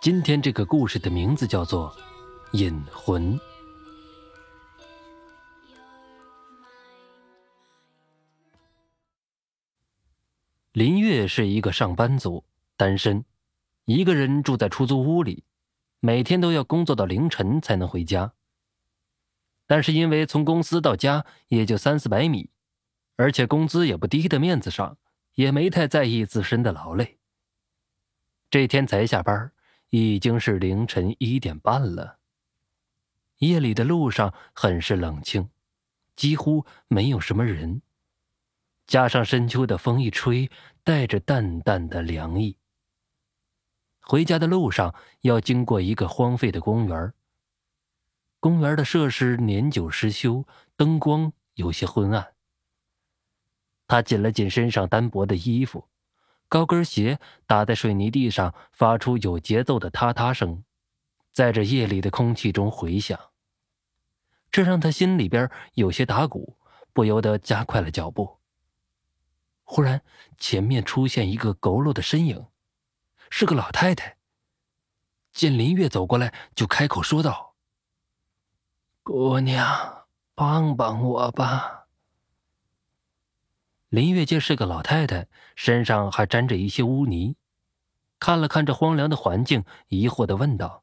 今天这个故事的名字叫做《引魂》。林月是一个上班族，单身，一个人住在出租屋里，每天都要工作到凌晨才能回家。但是因为从公司到家也就三四百米，而且工资也不低的面子上，也没太在意自身的劳累。这天才下班。已经是凌晨一点半了。夜里的路上很是冷清，几乎没有什么人。加上深秋的风一吹，带着淡淡的凉意。回家的路上要经过一个荒废的公园。公园的设施年久失修，灯光有些昏暗。他紧了紧身上单薄的衣服。高跟鞋打在水泥地上，发出有节奏的嗒嗒声，在这夜里的空气中回响。这让他心里边有些打鼓，不由得加快了脚步。忽然，前面出现一个佝偻的身影，是个老太太。见林月走过来，就开口说道：“姑娘，帮帮我吧。”林月见是个老太太，身上还沾着一些污泥，看了看这荒凉的环境，疑惑的问道：“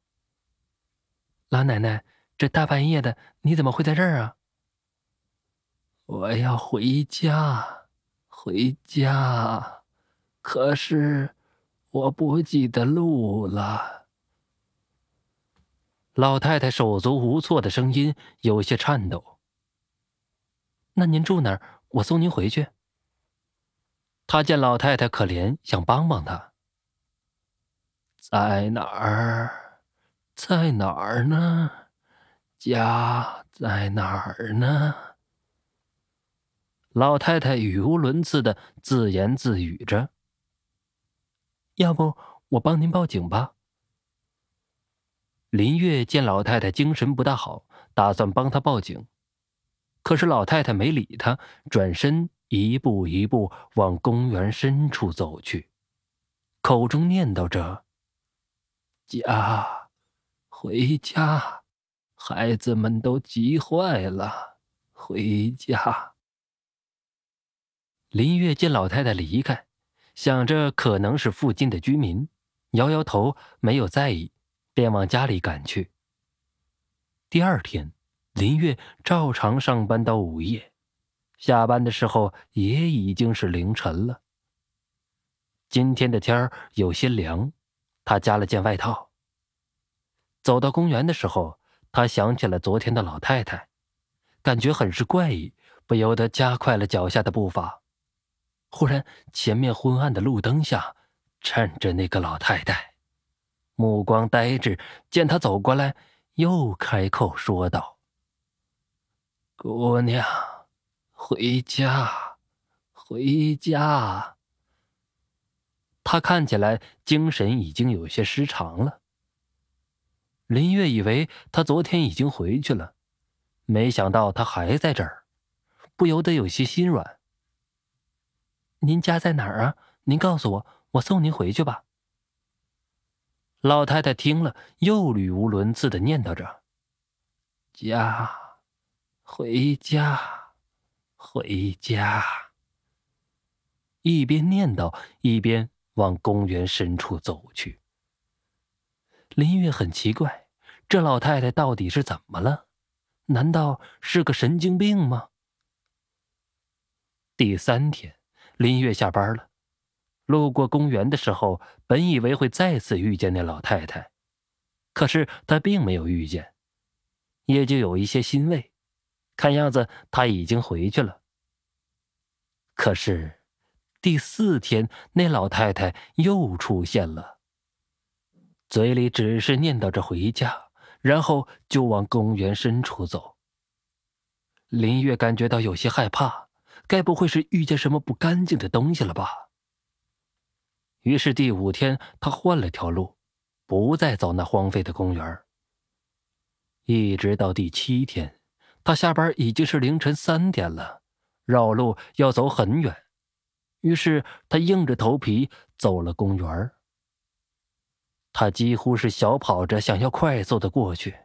老奶奶，这大半夜的，你怎么会在这儿啊？”“我要回家，回家，可是我不记得路了。”老太太手足无措的声音有些颤抖。“那您住哪儿？我送您回去。”他见老太太可怜，想帮帮她。在哪儿？在哪儿呢？家在哪儿呢？老太太语无伦次的自言自语着。要不我帮您报警吧？林月见老太太精神不大好，打算帮她报警，可是老太太没理他，转身。一步一步往公园深处走去，口中念叨着：“家，回家，孩子们都急坏了，回家。”林月见老太太离开，想着可能是附近的居民，摇摇头，没有在意，便往家里赶去。第二天，林月照常上班到午夜。下班的时候也已经是凌晨了。今天的天儿有些凉，他加了件外套。走到公园的时候，他想起了昨天的老太太，感觉很是怪异，不由得加快了脚下的步伐。忽然，前面昏暗的路灯下站着那个老太太，目光呆滞，见他走过来，又开口说道：“姑娘。”回家，回家。他看起来精神已经有些失常了。林月以为他昨天已经回去了，没想到他还在这儿，不由得有些心软。您家在哪儿啊？您告诉我，我送您回去吧。老太太听了，又语无伦次的念叨着：“家，回家。”回家。一边念叨，一边往公园深处走去。林月很奇怪，这老太太到底是怎么了？难道是个神经病吗？第三天，林月下班了，路过公园的时候，本以为会再次遇见那老太太，可是她并没有遇见，也就有一些欣慰。看样子她已经回去了。可是，第四天，那老太太又出现了，嘴里只是念叨着回家，然后就往公园深处走。林月感觉到有些害怕，该不会是遇见什么不干净的东西了吧？于是第五天，他换了条路，不再走那荒废的公园。一直到第七天，他下班已经是凌晨三点了。绕路要走很远，于是他硬着头皮走了公园他几乎是小跑着想要快速的过去，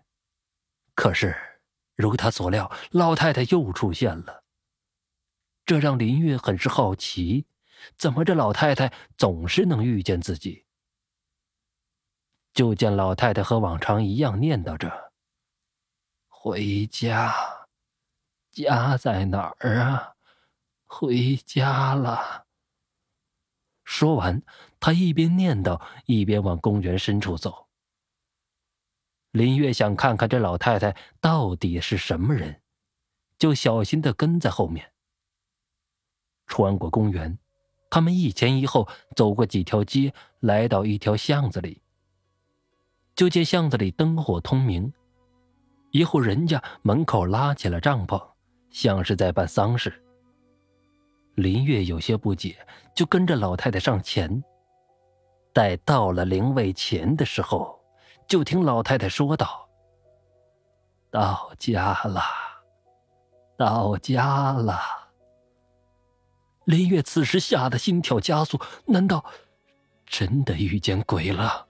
可是，如他所料，老太太又出现了。这让林月很是好奇，怎么这老太太总是能遇见自己？就见老太太和往常一样念叨着：“回家，家在哪儿啊？回家了。”说完，他一边念叨，一边往公园深处走。林月想看看这老太太到底是什么人，就小心的跟在后面。穿过公园，他们一前一后走过几条街，来到一条巷子里。就见巷子里灯火通明，一户人家门口拉起了帐篷，像是在办丧事。林月有些不解，就跟着老太太上前。待到了灵位前的时候，就听老太太说道：“到家了，到家了。”林月此时吓得心跳加速，难道真的遇见鬼了？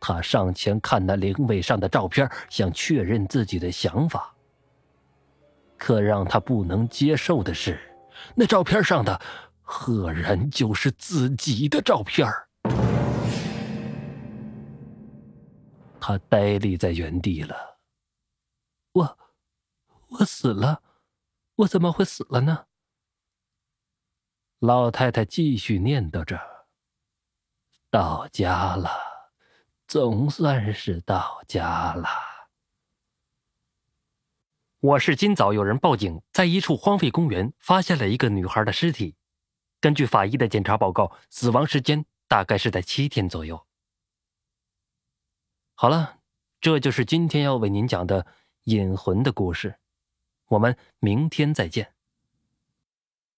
他上前看那灵位上的照片，想确认自己的想法。可让他不能接受的是，那照片上的赫然就是自己的照片他呆立在原地了。我，我死了，我怎么会死了呢？老太太继续念叨着：“到家了，总算是到家了。”我是今早有人报警，在一处荒废公园发现了一个女孩的尸体。根据法医的检查报告，死亡时间大概是在七天左右。好了，这就是今天要为您讲的引魂的故事。我们明天再见。